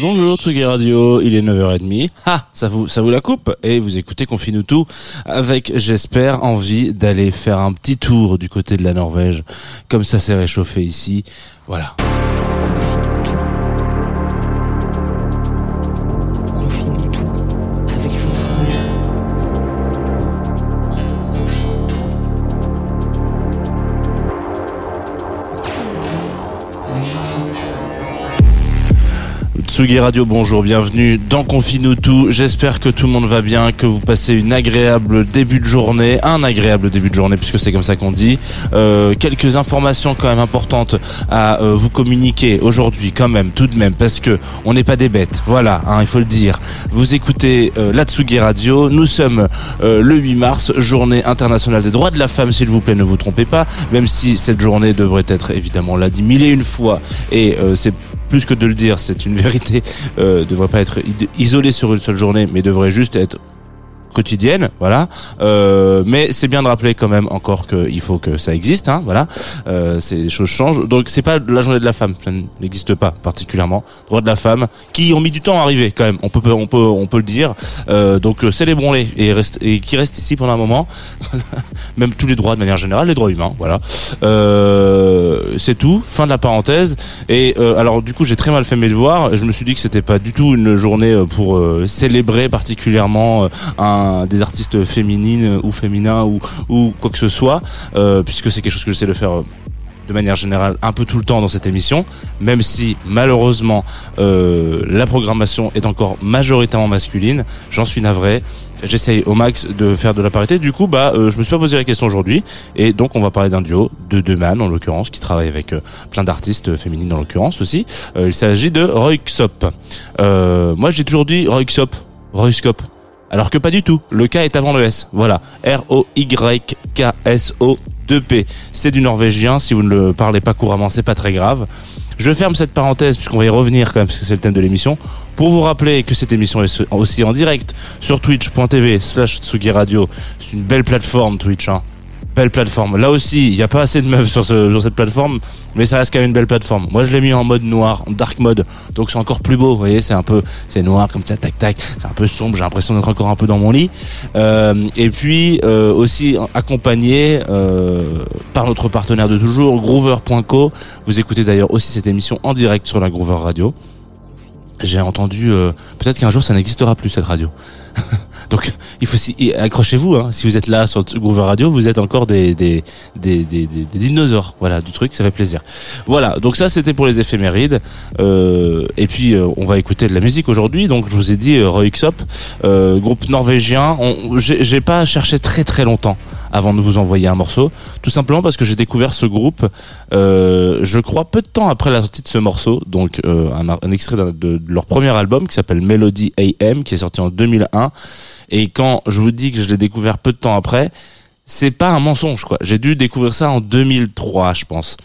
Bonjour Tsugi Radio, il est 9h30. Ah, ça vous ça vous la coupe et vous écoutez Confine tout avec j'espère envie d'aller faire un petit tour du côté de la Norvège comme ça s'est réchauffé ici. Voilà. Tsugi Radio, bonjour, bienvenue dans Confine tout. J'espère que tout le monde va bien, que vous passez une agréable début de journée, un agréable début de journée puisque c'est comme ça qu'on dit. Euh, quelques informations quand même importantes à euh, vous communiquer aujourd'hui quand même, tout de même, parce que on n'est pas des bêtes. Voilà, hein, il faut le dire. Vous écoutez euh, la Tsugi Radio. Nous sommes euh, le 8 mars, journée internationale des droits de la femme, s'il vous plaît, ne vous trompez pas. Même si cette journée devrait être évidemment l'a dit mille et une fois, et euh, c'est plus que de le dire, c'est une vérité, euh, devrait pas être isolée sur une seule journée, mais devrait juste être quotidienne, voilà. Euh, mais c'est bien de rappeler quand même encore qu'il faut que ça existe, hein, voilà. Euh, les choses changent. Donc c'est pas la journée de la femme, ça n'existe pas particulièrement. Droit de la femme, qui ont mis du temps à arriver quand même. On peut, on peut, on peut le dire. Euh, donc euh, célébrons-les et et qui restent ici pendant un moment. même tous les droits de manière générale, les droits humains, voilà. Euh, c'est tout. Fin de la parenthèse. Et euh, alors du coup, j'ai très mal fait mes devoirs. Je me suis dit que c'était pas du tout une journée pour célébrer particulièrement euh, des artistes féminines ou féminins ou ou quoi que ce soit, euh, puisque c'est quelque chose que j'essaie de faire. euh, de manière générale un peu tout le temps dans cette émission, même si malheureusement euh, la programmation est encore majoritairement masculine, j'en suis navré. J'essaye au max de faire de la parité. Du coup, bah, euh, je me suis pas posé la question aujourd'hui, et donc on va parler d'un duo de deux man en l'occurrence, qui travaille avec euh, plein d'artistes féminines en l'occurrence aussi. Euh, il s'agit de Roy Xop. Euh, moi, j'ai toujours dit Roy Xop. Alors que pas du tout. Le K est avant le S. Voilà. R-O-Y-K-S-O-2-P. C'est du norvégien. Si vous ne le parlez pas couramment, c'est pas très grave. Je ferme cette parenthèse puisqu'on va y revenir quand même parce que c'est le thème de l'émission. Pour vous rappeler que cette émission est aussi en direct sur twitch.tv slash Tsugi Radio. C'est une belle plateforme Twitch, hein. Belle plateforme. Là aussi, il n'y a pas assez de meufs sur, ce, sur cette plateforme, mais ça reste quand même une belle plateforme. Moi, je l'ai mis en mode noir, en dark mode, donc c'est encore plus beau. Vous voyez, c'est un peu, c'est noir comme ça, tac tac. C'est un peu sombre. J'ai l'impression d'être encore un peu dans mon lit. Euh, et puis euh, aussi accompagné euh, par notre partenaire de toujours, Groover.co. Vous écoutez d'ailleurs aussi cette émission en direct sur la Groover Radio. J'ai entendu, euh, peut-être qu'un jour ça n'existera plus cette radio. Donc il faut accrochez-vous hein, si vous êtes là sur Groover Radio, vous êtes encore des des des des, des, dinosaures, voilà, du truc, ça fait plaisir. Voilà, donc ça c'était pour les éphémérides. Euh, et puis euh, on va écouter de la musique aujourd'hui. Donc je vous ai dit euh, Roy Xop, euh, groupe norvégien. J'ai pas cherché très très longtemps avant de vous envoyer un morceau, tout simplement parce que j'ai découvert ce groupe, euh, je crois peu de temps après la sortie de ce morceau, donc euh, un, extrait de, leur premier album qui s'appelle Melody AM, qui est sorti en 2001. Et quand je vous dis que je l'ai découvert peu de temps après, c'est pas un mensonge quoi. J'ai dû découvrir ça en 2003, je pense.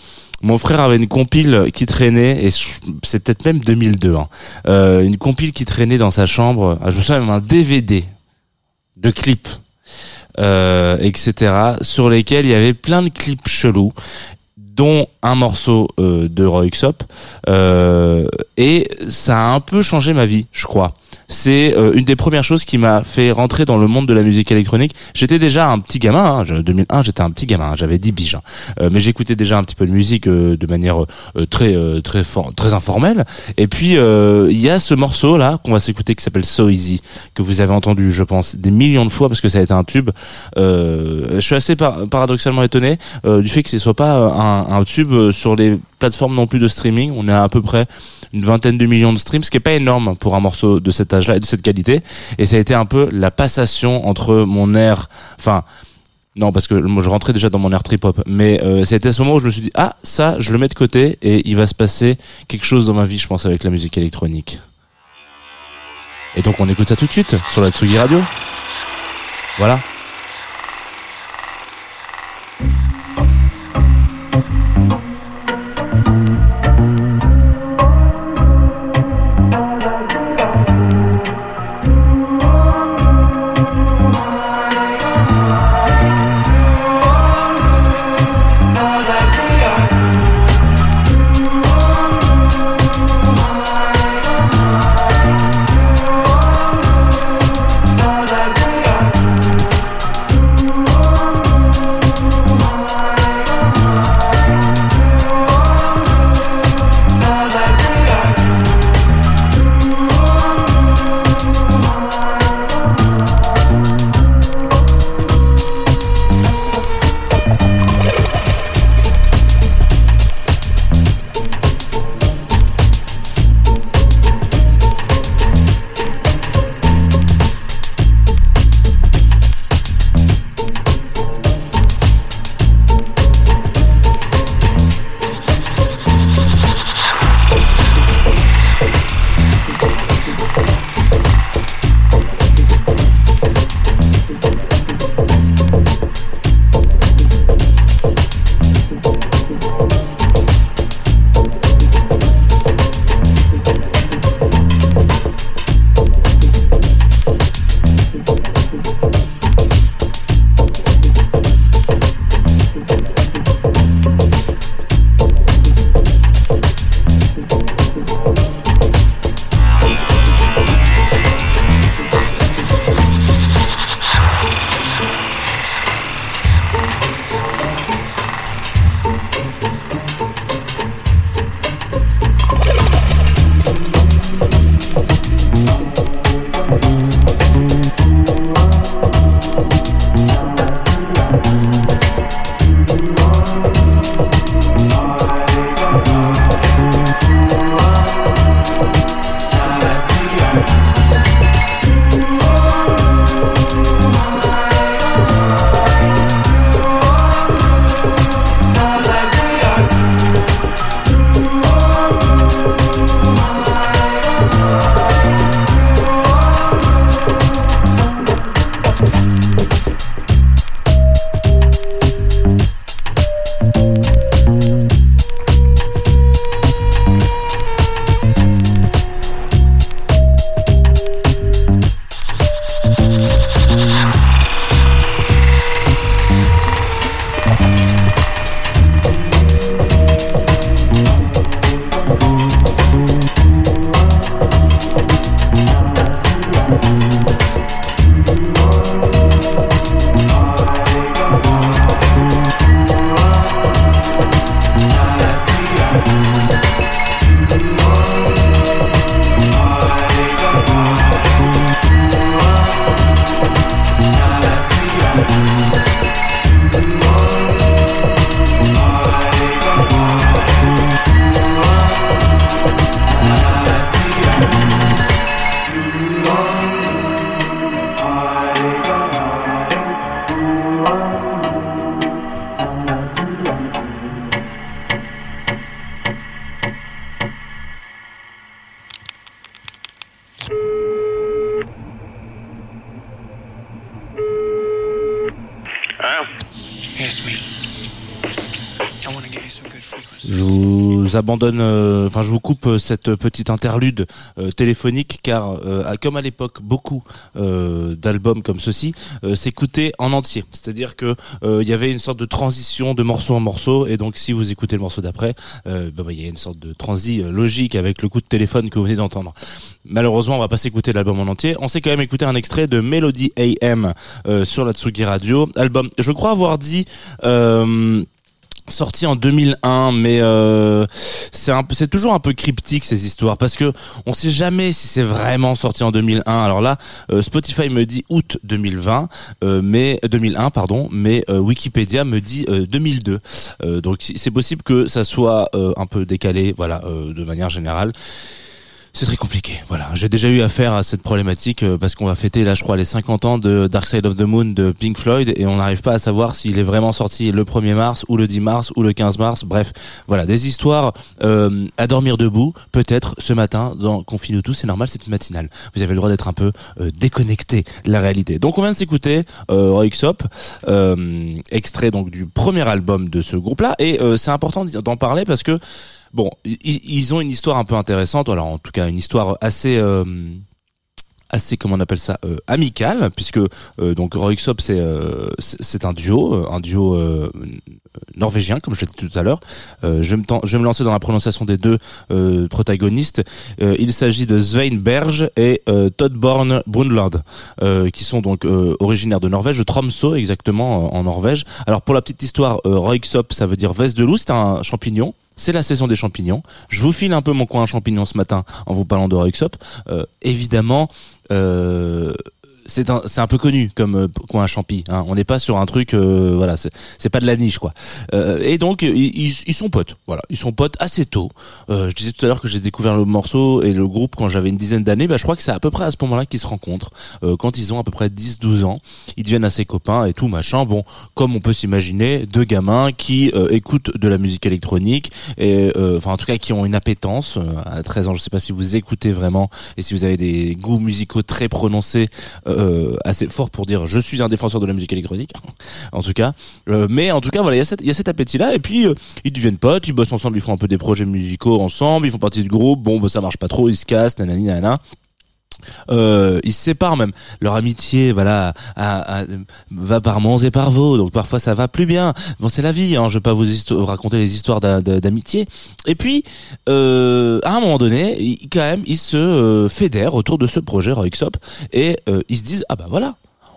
Mon frère avait une compile qui traînait, et c'est peut-être même 2002, hein, euh, une compile qui traînait dans sa chambre. Ah, Je me souviens même un DVD de clips, euh, etc., sur lesquels il y avait plein de clips chelous, dont un morceau euh, de Roy Xop. Euh, et ça a un peu changé ma vie, je crois. C'est euh, une des premières choses qui m'a fait rentrer dans le monde de la musique électronique. J'étais déjà un petit gamin, hein, je- 2001, j'étais un petit gamin, hein, j'avais 10 biges, hein. Euh, mais j'écoutais déjà un petit peu de musique euh, de manière euh, très très très informelle. Et puis il y a ce morceau là qu'on va s'écouter qui s'appelle So Easy que vous avez entendu, je pense, des millions de fois parce que ça a été un tube. Je suis assez par- paradoxalement étonné du fait que ce soit pas euh, un, tube euh, sur les plateformes non plus de streaming. On est à peu près une vingtaine de millions de streams, ce qui est pas énorme pour un morceau de cet âge-là et de cette qualité. Et ça a été un peu la passation entre mon air, enfin. Non, parce que moi je rentrais déjà dans mon air trip hop, mais euh, c'était à ce moment où je me suis dit ah ça je le mets de côté et il va se passer quelque chose dans ma vie, je pense avec la musique électronique. Et donc on écoute ça tout de suite sur la Tsugi Radio. Voilà. Je vous abandonne, euh, enfin je vous coupe euh, cette petite interlude euh, téléphonique car euh, comme à l'époque beaucoup euh, d'albums comme ceci s'écoutaient en entier. C'est-à-dire que il y avait une sorte de transition de morceau en morceau et donc si vous écoutez le morceau d'après, euh, bah, bah, il y a une sorte de transi logique avec le coup de téléphone que vous venez d'entendre. Malheureusement, on va pas s'écouter l'album en entier. On s'est quand même écouté un extrait de Melody AM sur la Tsugi Radio. Album, je crois avoir dit. Euh, sorti en 2001 mais euh, c'est toujours un peu cryptique ces histoires parce que on sait jamais si c'est vraiment sorti en 2001 alors là euh, Spotify me dit août 2020 euh, mais 2001 pardon mais euh, Wikipédia me dit euh, 2002 Euh, donc c'est possible que ça soit euh, un peu décalé voilà euh, de manière générale c'est très compliqué. Voilà, j'ai déjà eu affaire à cette problématique euh, parce qu'on va fêter là, je crois, les 50 ans de Dark Side of the Moon de Pink Floyd et on n'arrive pas à savoir s'il est vraiment sorti le 1er mars ou le 10 mars ou le 15 mars. Bref, voilà, des histoires euh, à dormir debout. Peut-être ce matin dans Confine tout, c'est normal, c'est une matinale. Vous avez le droit d'être un peu euh, déconnecté de la réalité. Donc on vient de s'écouter euh, Roy euh, extrait donc du premier album de ce groupe-là et euh, c'est important d'en parler parce que Bon, ils ont une histoire un peu intéressante, alors en tout cas une histoire assez euh, assez comment on appelle ça euh, amicale puisque euh, donc Roy Xop c'est euh, c'est un duo euh, un duo euh, norvégien comme je l'ai dit tout à l'heure. Euh, je vais me je vais me lancer dans la prononciation des deux protagonistes. Il s'agit de Svein Berge et Todd Born Brundtland euh, qui sont donc originaires de Norvège de Tromsø exactement en, Norvège. Alors pour la petite histoire euh, ça veut dire veste de loup c'est un champignon c'est la saison des champignons. Je vous file un peu mon coin champignon ce matin en vous parlant de Royxop. Euh, évidemment, euh, c'est un, c'est un peu connu comme euh, coin champi. Hein. On n'est pas sur un truc, euh, voilà, c'est, c'est pas de la niche quoi. Euh, et donc ils, ils- sont potes. Voilà, ils sont potes assez tôt. Euh, je disais tout à l'heure que j'ai découvert le morceau et le groupe quand j'avais une dizaine d'années. Bah, je crois que c'est à peu près à ce moment-là qu'ils se rencontrent. Euh, quand ils ont à peu près 10-12 ans, ils deviennent assez copains et tout machin. Bon, comme on peut s'imaginer, deux gamins qui euh, écoutent de la musique électronique et enfin en tout cas qui ont une appétence à 13 ans. Je sais pas si vous écoutez vraiment et si vous avez des goûts musicaux très prononcés, euh, assez forts pour dire je suis un défenseur de la musique électronique. en tout cas, Euh, mais en tout cas voilà, il y a cet appétit là et puis euh, ils deviennent potes, ils bossent ensemble, ils font un peu des projets musicaux ensemble, ils font partie du groupe. Bon, bah, ça marche pas trop, ils se cassent, nanani nanana. Euh, ils se séparent même. Leur amitié, voilà, a- va par monts et par vaux. Donc parfois ça va plus bien. Bon, c'est la vie. Hein. Je vais pas vous raconter les histoires d'a- d'a- d'amitié. Et puis, euh, à un moment donné, quand même, ils se euh, fédèrent autour de ce projet Roixop et euh, ils se disent ah bah voilà.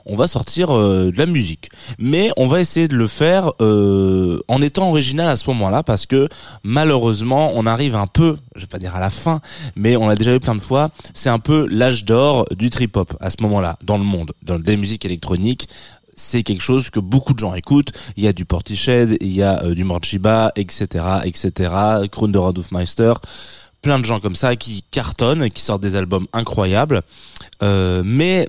On va sortir euh, de la musique, mais on va essayer de le faire euh, en étant original à ce moment-là, parce que malheureusement, on arrive un peu, je vais pas dire à la fin, mais on l'a déjà vu plein de fois, c'est un peu l'âge d'or du trip-hop à ce moment-là, dans le monde, dans des musiques électroniques. C'est quelque chose que beaucoup de gens écoutent. Il y a du Portishead, il y a euh, du Morchiba, etc., etc., Kroon de plein de gens comme ça qui cartonnent, qui sortent des albums incroyables. Mais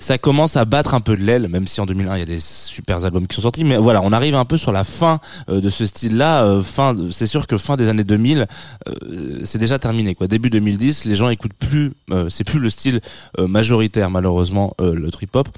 ça commence à battre un peu de l'aile, même si en 2001 il y a des super albums qui sont sortis. Mais voilà, on arrive un peu sur la fin euh, de ce style-là. euh, fin, c'est sûr que fin des années 2000, euh, c'est déjà terminé. Quoi. Début 2010, les gens écoutent plus. euh, c'est plus le style majoritaire, malheureusement, le trip hop.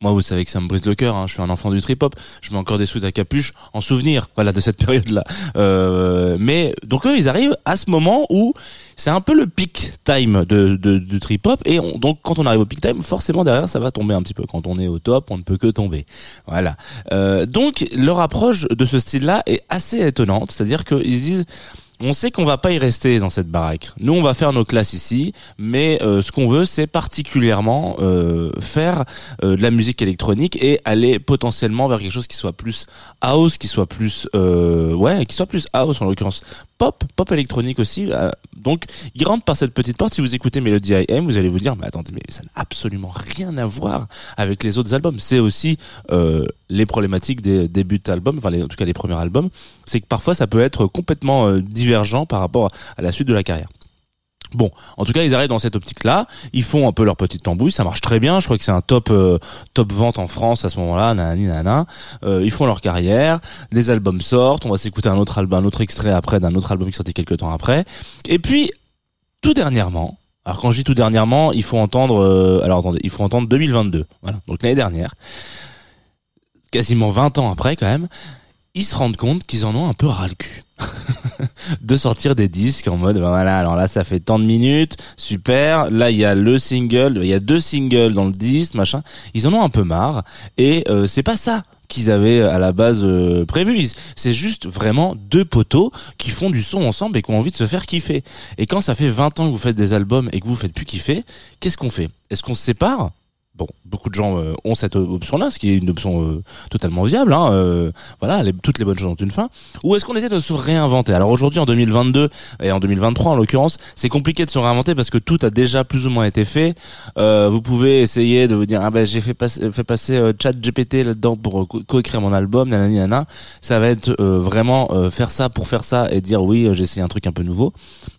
Moi, vous savez que ça me brise le cœur. Hein. Je suis un enfant du trip hop. Je mets encore des sous à capuche en souvenir, voilà, de cette période-là. Euh, mais donc eux, ils arrivent à ce moment où c'est un peu le peak time de, de du trip hop. Et on- donc quand on arrive au peak time, forcément derrière, ça va tomber un petit peu. Quand on est au top, on ne peut que tomber. Voilà. Euh, donc leur approche de ce style-là est assez étonnante. C'est-à-dire qu'ils se disent on sait qu'on va pas y rester dans cette baraque. Nous, on va faire nos classes ici, mais euh, ce qu'on veut, c'est particulièrement euh, faire euh, de la musique électronique et aller potentiellement vers quelque chose qui soit plus house, qui soit plus euh, ouais, qui soit plus house en l'occurrence pop, pop électronique aussi. euh, donc, ils rentrent par cette petite porte. Si vous écoutez Melody IM, vous allez vous dire, mais attendez, mais ça n'a absolument rien à voir avec les autres albums. C'est aussi euh, les problématiques des débuts d'albums, enfin les, en tout cas les premiers albums, c'est que parfois ça peut être complètement euh, divergent par rapport à la suite de la carrière. Bon, en tout cas, ils arrivent dans cette optique-là. Ils font un peu leur petite tambouille, ça marche très bien. Je crois que c'est un top euh, top vente en France à ce moment-là. Nanani, nanana. Euh, ils font leur carrière, les albums sortent. On va s'écouter un autre album, un autre extrait après d'un autre album qui sorti quelques temps après. Et puis, tout dernièrement. Alors quand je dis tout dernièrement, il faut entendre. euh, alors attendez, il faut entendre 2022. Voilà, donc l'année dernière, quasiment 20 ans après quand même ils se rendent compte qu'ils en ont un peu ras le cul. de sortir des disques en mode ben voilà alors là ça fait tant de minutes super là il y a le single il y a deux singles dans le disque machin. Ils en ont un peu marre et euh, c'est pas ça qu'ils avaient à la base euh, prévu. C'est juste vraiment deux poteaux qui font du son ensemble et qui ont envie de se faire kiffer. Et quand ça fait 20 ans que vous faites des albums et que vous vous faites plus kiffer qu'est-ce qu'on fait? Est-ce qu'on se sépare? Bon, beaucoup de gens euh, ont cette option-là, ce qui est une option euh, totalement viable. Hein, euh, voilà, toutes les bonnes choses ont une fin. Ou est-ce qu'on essaie de se réinventer? Alors aujourd'hui, en 2022 et en 2023 en l'occurrence, c'est compliqué de se réinventer parce que tout a déjà plus ou moins été fait. Vous pouvez essayer de vous dire ah ben j'ai fait passer, fait passer Chat GPT là-dedans pour co- coécrire mon album, nanani nana. Ça va être vraiment faire ça pour faire ça et dire oui j'ai essayé un truc un peu nouveau.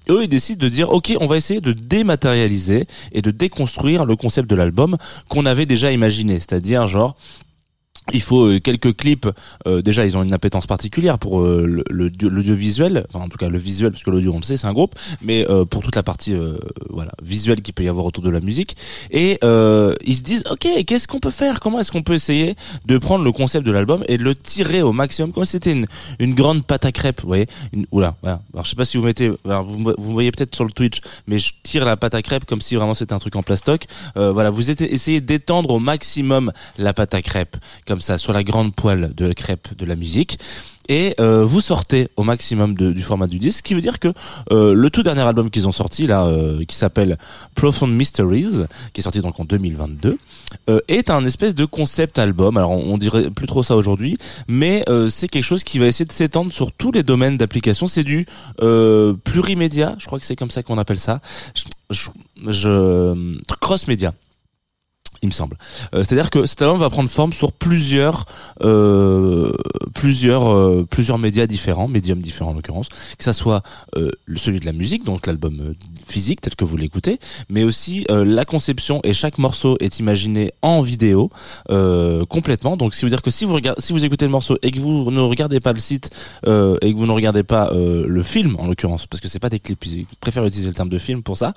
Eux ils décident de dire ok on va essayer de dématérialiser et de déconstruire le concept de l'album qu'on avait déjà imaginé, c'est-à-dire genre il faut euh, quelques clips. euh, déjà, ils ont une appétence particulière pour euh, le- l'audiovisuel, enfin en tout cas le visuel, parce que l'audio, on le sait, c'est un groupe, mais euh, pour toute la partie euh, voilà visuelle qu'il peut y avoir autour de la musique. Et euh, ils se disent, ok, qu'est-ce qu'on peut faire? Comment est-ce qu'on peut essayer de prendre le concept de l'album et de le tirer au maximum, comme si c'était une, une grande pâte à crêpes, vous voyez? Une, Oula, voilà. Alors je sais pas si vous mettez, vous, vous voyez peut-être sur le Twitch, mais je tire la pâte à crêpes comme si vraiment c'était un truc en plastoc. Voilà, vous essayez d'étendre au maximum la pâte à crêpes ça sur la grande poêle de crêpes de la musique et euh, vous sortez au maximum du format du disque, ce qui veut dire que euh, le tout dernier album qu'ils ont sorti là, euh, qui s'appelle Profound Mysteries, qui est sorti donc en 2022, euh, est un espèce de concept album. Alors on, dirait plus trop ça aujourd'hui, mais c'est quelque chose qui va essayer de s'étendre sur tous les domaines d'application. C'est du plurimédia, je crois que c'est comme ça qu'on appelle ça. Je- cross média il me semble. Euh, C'est-à-dire que cet album va prendre forme sur plusieurs, euh, plusieurs, euh, plusieurs médias différents, médiums différents en l'occurrence, que ça soit euh, celui de la musique, donc l'album euh, physique tel que vous l'écoutez, mais aussi la conception et chaque morceau est imaginé en vidéo complètement. Donc, qui veut dire que si vous regardez, si vous écoutez le morceau et que vous ne regardez pas le site et que vous ne regardez pas le film en l'occurrence, parce que c'est pas des clips, ils préfèrent utiliser le terme de film pour ça,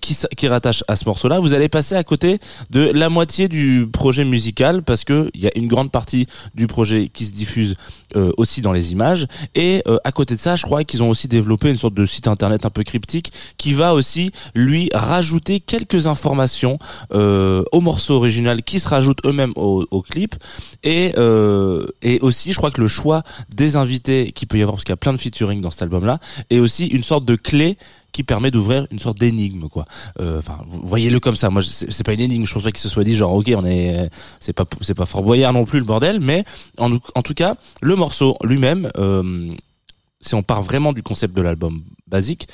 qui, qui rattache à ce morceau-là, vous allez passer à côté de la moitié du projet musical parce que il y a une grande partie du projet qui se diffuse euh, aussi dans les images. Et euh, à côté de ça je crois qu'ils ont aussi développé une sorte de site internet un peu cryptique qui va aussi lui rajouter quelques informations euh, au morceau original qui se rajoutent eux-mêmes au, au clip. Et euh, et aussi je crois que le choix des invités qui peut y avoir parce qu'il y a plein de featuring dans cet album là est aussi une sorte de clé qui permet d'ouvrir une sorte d'énigme quoi. Euh, enfin voyez-le comme ça. Moi c'est pas une énigme. Je pense pas qu'il se soit dit genre ok on est c'est pas c'est pas Fort Boyard non plus le bordel mais en, en tout cas le morceau lui-même euh, si on part vraiment du concept de l'album basique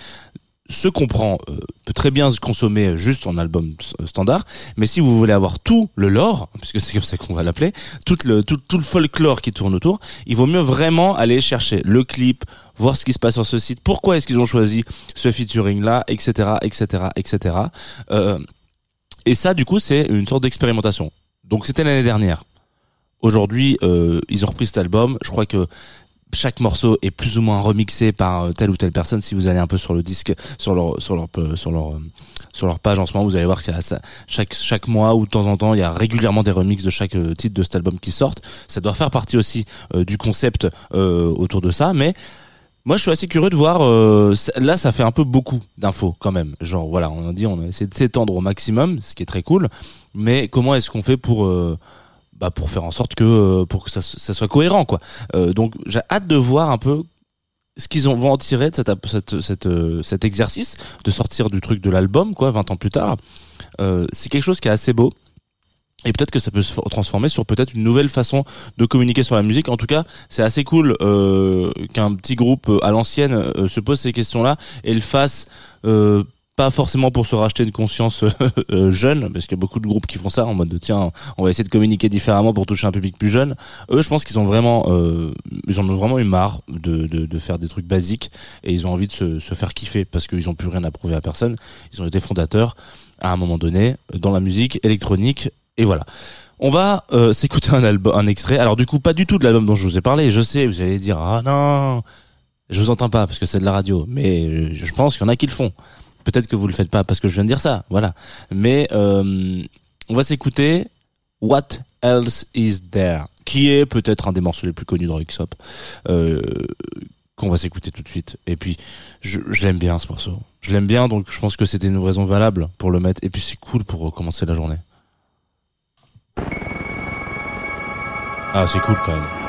se comprend euh, peut très bien se consommer juste en album s- standard mais si vous voulez avoir tout le lore puisque c'est comme ça qu'on va l'appeler tout le tout, le folklore qui tourne autour il vaut mieux vraiment aller chercher le clip voir ce qui se passe sur ce site pourquoi est-ce qu'ils ont choisi ce featuring là etc etc etc euh, et ça du coup c'est une sorte d'expérimentation. Donc c'était l'année dernière. Aujourd'hui euh, ils ont repris cet album. Je crois que chaque morceau est plus ou moins remixé par euh, telle ou telle personne. Si vous allez un peu sur le disque, sur leur, sur leur, euh, sur leur, euh, sur leur page en ce moment, vous allez voir qu'il y a ça, chaque, chaque mois ou de temps en temps, il y a régulièrement des remixes de chaque titre de cet album qui sortent. Ça doit faire partie aussi du concept euh, autour de ça, mais moi, je suis assez curieux de voir. euh, là, ça fait un peu beaucoup d'infos quand même. Genre, voilà, on a dit, on a essayé de s'étendre au maximum, ce qui est très cool. Mais comment est-ce qu'on fait pour bah, pour faire en sorte que euh, pour que ça, ça soit cohérent, quoi. Euh, donc, j'ai hâte de voir un peu ce qu'ils ont- vont en tirer de cette, cette, cette, euh, cet exercice de sortir du truc de l'album, quoi, 20 ans plus tard. Euh, c'est quelque chose qui est assez beau. Et peut-être que ça peut se transformer sur peut-être une nouvelle façon de communiquer sur la musique. En tout cas, c'est assez cool euh, qu'un petit groupe à l'ancienne se pose ces questions-là et le fasse pas forcément pour se racheter une conscience euh, jeune, parce qu'il y a beaucoup de groupes qui font ça en mode de tiens, on va essayer de communiquer différemment pour toucher un public plus jeune. Eux, je pense qu'ils ont vraiment, euh, ils en ont vraiment eu marre de, de, de faire des trucs basiques et ils ont envie de se, se faire kiffer parce qu'ils ont plus rien à prouver à personne. Ils ont été fondateurs à un moment donné dans la musique électronique et voilà. On va euh, s'écouter un album, un extrait. Alors du coup, pas du tout de l'album dont je vous ai parlé. Je sais, vous allez dire ah non, je vous entends pas parce que c'est de la radio. Mais je pense qu'il y en a qui le font peut-être que vous le faites pas parce que je viens de dire ça, voilà. Mais euh, on va s'écouter What Else Is There, qui est peut-être un des morceaux les plus connus dans X-Hop, euh, qu'on va s'écouter tout de suite. Et puis, je, je l'aime bien ce morceau. Je l'aime bien, donc je pense que c'était une raison valable pour le mettre. Et puis c'est cool pour commencer la journée. Ah, c'est cool quand même.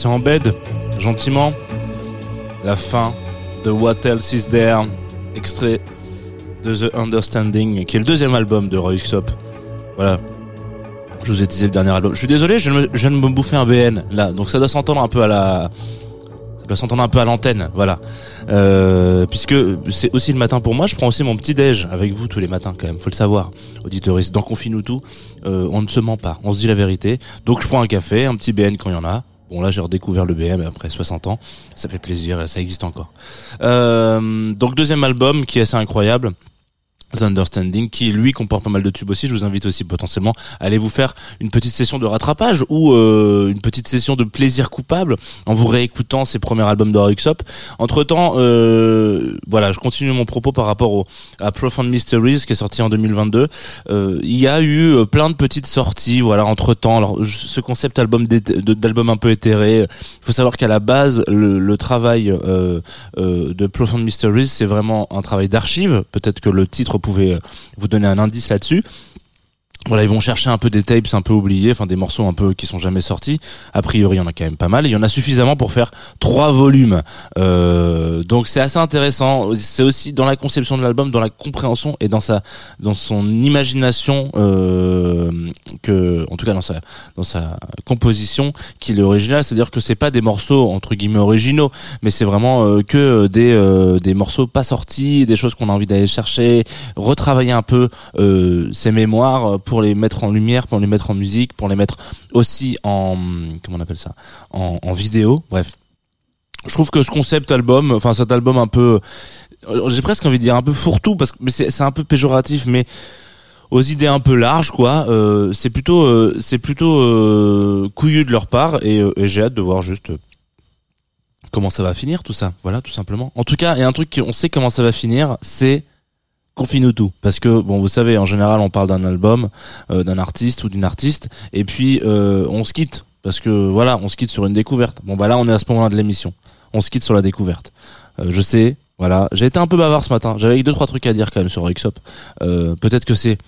laisser en bed, gentiment. La fin de What Else Is There, extrait de The Understanding, qui est le deuxième album de Roy Sop. Voilà. Je vous ai teasé le dernier album. Je suis désolé, je viens, de me bouffer un BN, là. Donc ça doit s'entendre un peu à la, va s'entendre un peu à l'antenne, voilà. Euh, puisque c'est aussi le matin pour moi, je prends aussi mon petit déj avec vous tous les matins quand même, faut le savoir, auditeuriste. Dans Confine nous tout, euh, on ne se ment pas, on se dit la vérité. Donc je prends un café, un petit BN quand il y en a, Bon là j'ai redécouvert le BM après 60 ans, ça fait plaisir, ça existe encore. Euh, donc deuxième album qui est assez incroyable. The Understanding qui lui comporte pas mal de tubes aussi. Je vous invite aussi potentiellement à aller vous faire une petite session de rattrapage ou euh, une petite session de plaisir coupable en vous réécoutant ses premiers albums de Ruxop entre temps euh, voilà je continue mon propos par rapport au, à Profound Mysteries qui est sorti en 2022 euh, il y a eu euh, plein de petites sorties voilà entre temps alors ce concept album d'album un peu éthéré il faut savoir qu'à la base le, le travail euh, euh, de Profound Mysteries c'est vraiment un travail d'archive. Peut-être que le titre pouvait euh, vous donner un indice là-dessus voilà, ils vont chercher un peu des tapes un peu oubliés, enfin des morceaux un peu qui sont jamais sortis. A priori, il y en a quand même pas mal. Il y en a suffisamment pour faire trois volumes. Euh, donc c'est assez intéressant. C'est aussi dans la conception de l'album, dans la compréhension et dans sa, dans son imagination euh, que, en tout cas dans sa, dans sa composition, qu'il est original. C'est-à-dire que c'est pas des morceaux entre guillemets originaux, mais c'est vraiment euh, que des, euh, des morceaux pas sortis, des choses qu'on a envie d'aller chercher, retravailler un peu euh, ses mémoires les mettre en lumière, pour les mettre en musique, pour les mettre aussi en comment on appelle ça, en, en vidéo. Bref, je trouve que ce concept album, enfin cet album un peu, euh, j'ai presque envie de dire un peu fourre-tout parce que mais c'est un peu péjoratif, mais aux idées un peu larges quoi. Euh, c'est plutôt euh, c'est plutôt euh, couillu de leur part et, euh, et j'ai hâte de voir juste. euh, Comment ça va finir tout ça Voilà, tout simplement. En tout cas, il y a un truc qu'on sait comment ça va finir, c'est confine tout. Parce que bon vous savez en général on parle d'un album euh, d'un artiste ou d'une artiste et puis euh, on se quitte. Parce que voilà on se quitte sur une découverte. Bon bah là on est à ce moment-là de l'émission. On se quitte sur la découverte. Euh, je sais voilà. J'ai été un peu bavard ce matin. J'avais deux trois trucs à dire quand même sur Ruxop euh, peut-être que c'est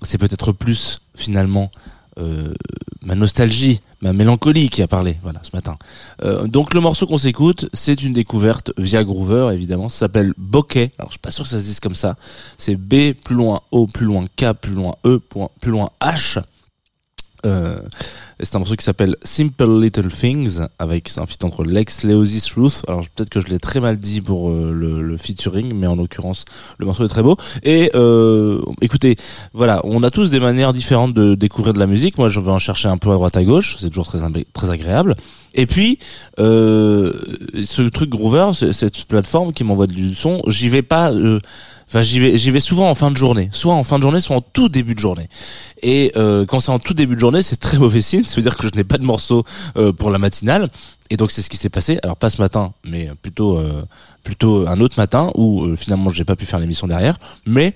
c'est peut-être plus finalement euh, ma nostalgie, ma mélancolie qui a parlé, voilà, ce matin. Euh, donc le morceau qu'on s'écoute, c'est une découverte via Groover, évidemment, ça s'appelle Bokeh. Alors je suis pas sûr que ça se dise comme ça. C'est B plus loin O plus loin K plus loin E plus loin H. Euh, c'est un morceau qui s'appelle Simple Little Things avec un feat entre Lex, Leosis, Ruth. Alors peut-être que je l'ai très mal dit pour euh, le, featuring, mais en l'occurrence le morceau est très beau. Et euh, écoutez, voilà, on a tous des manières différentes de découvrir de la musique. Moi, je vais en chercher un peu à droite à gauche. C'est toujours très très agréable. Et puis, euh, ce truc Groover, cette plateforme qui m'envoie du son, j'y vais pas. Enfin, j'y vais, j'y vais souvent en fin de journée, soit en fin de journée, soit en tout début de journée. Et euh, quand c'est en tout début de journée, c'est très mauvais signe. Ça veut dire que je n'ai pas de morceau euh, pour la matinale. Et donc c'est ce qui s'est passé. Alors pas ce matin, mais plutôt euh, plutôt un autre matin où euh, finalement j'ai pas pu faire l'émission derrière. Mais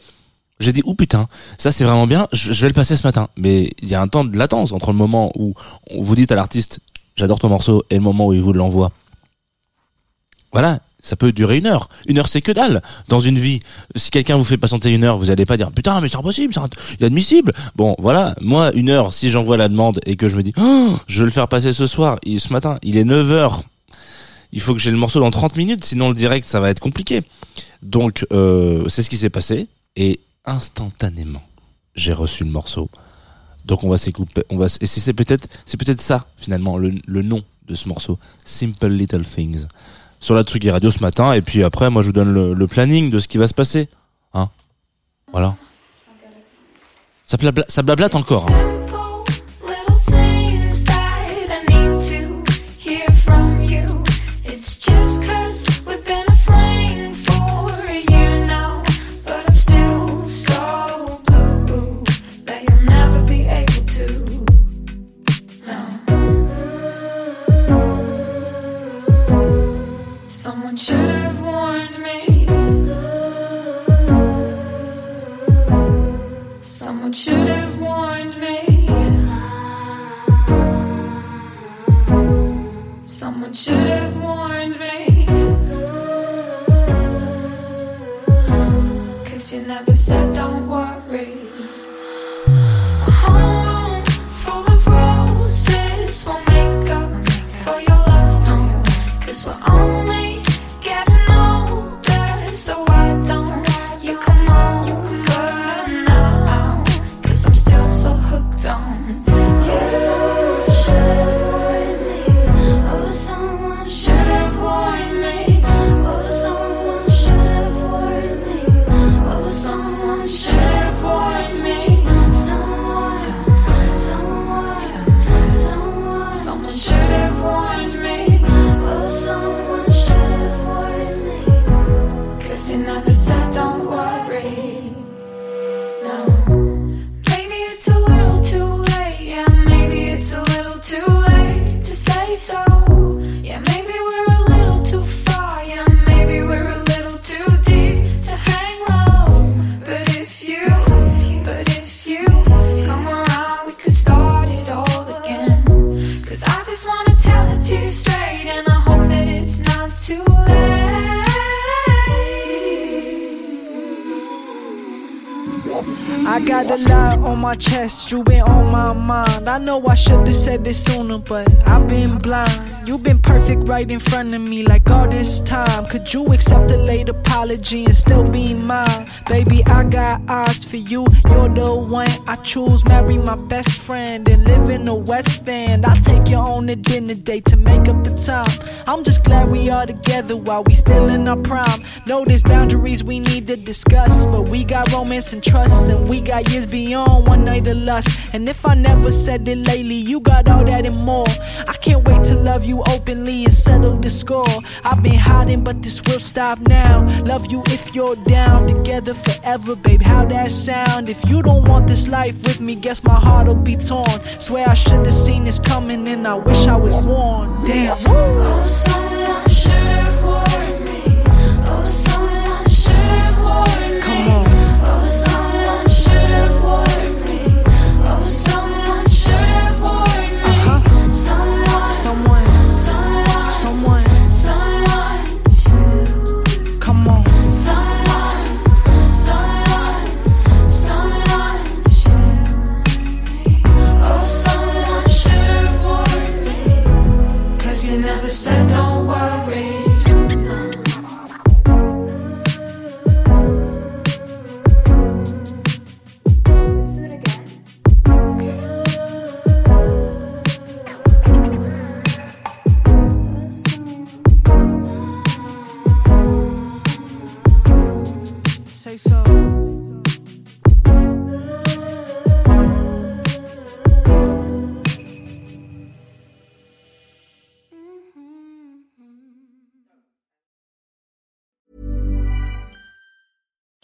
j'ai dit, oh putain, ça c'est vraiment bien, je, je vais le passer ce matin. Mais il y a un temps de latence entre le moment où on vous dit à l'artiste, j'adore ton morceau, et le moment où il vous l'envoie. Voilà, ça peut durer une heure. Une heure c'est que dalle dans une vie. Si quelqu'un vous fait patienter une heure, vous allez pas dire, putain, mais c'est impossible, c'est inadmissible. Bon, voilà, moi, une heure, si j'envoie la demande et que je me dis, oh, je vais le faire passer ce soir, et ce matin, il est 9 heures. Il faut que j'ai le morceau dans 30 minutes, sinon le direct, ça va être compliqué. Donc, euh, c'est ce qui s'est passé. Et instantanément, j'ai reçu le morceau. Donc on va s'écouper, on va et c'est peut-être c'est peut-être ça finalement le, le nom de ce morceau, Simple Little Things. Sur la Tsugi Radio ce matin et puis après moi je vous donne le, le planning de ce qui va se passer. Hein Voilà. Ça, blabla, ça blablate encore. hein. Someone should have warned me. Someone should have warned me. Someone should have warned me. Cause you never said my chest, you been on my mind. I know I should've said this sooner, but I've been blind. You've been perfect right in front of me, like all this time. Could you accept a late apology and still be mine? Baby, I got eyes for you, you're the one I choose. Marry my best friend and live in the West End. I'll take you on a dinner date to make up the time. I'm just glad we are together while we still in our prime. Know there's boundaries we need to discuss, but we got romance and trust, and we got years beyond one night of lust. And if I never said it lately, you got all that and more. I can't wait to love you openly and settle the score. I've been hiding, but this will stop now. Love you if you're down, together forever, babe. How that sound? If you don't want this life with me, guess my heart'll be torn. Swear I should have seen this coming, and I wish I was warned. Damn. Oh,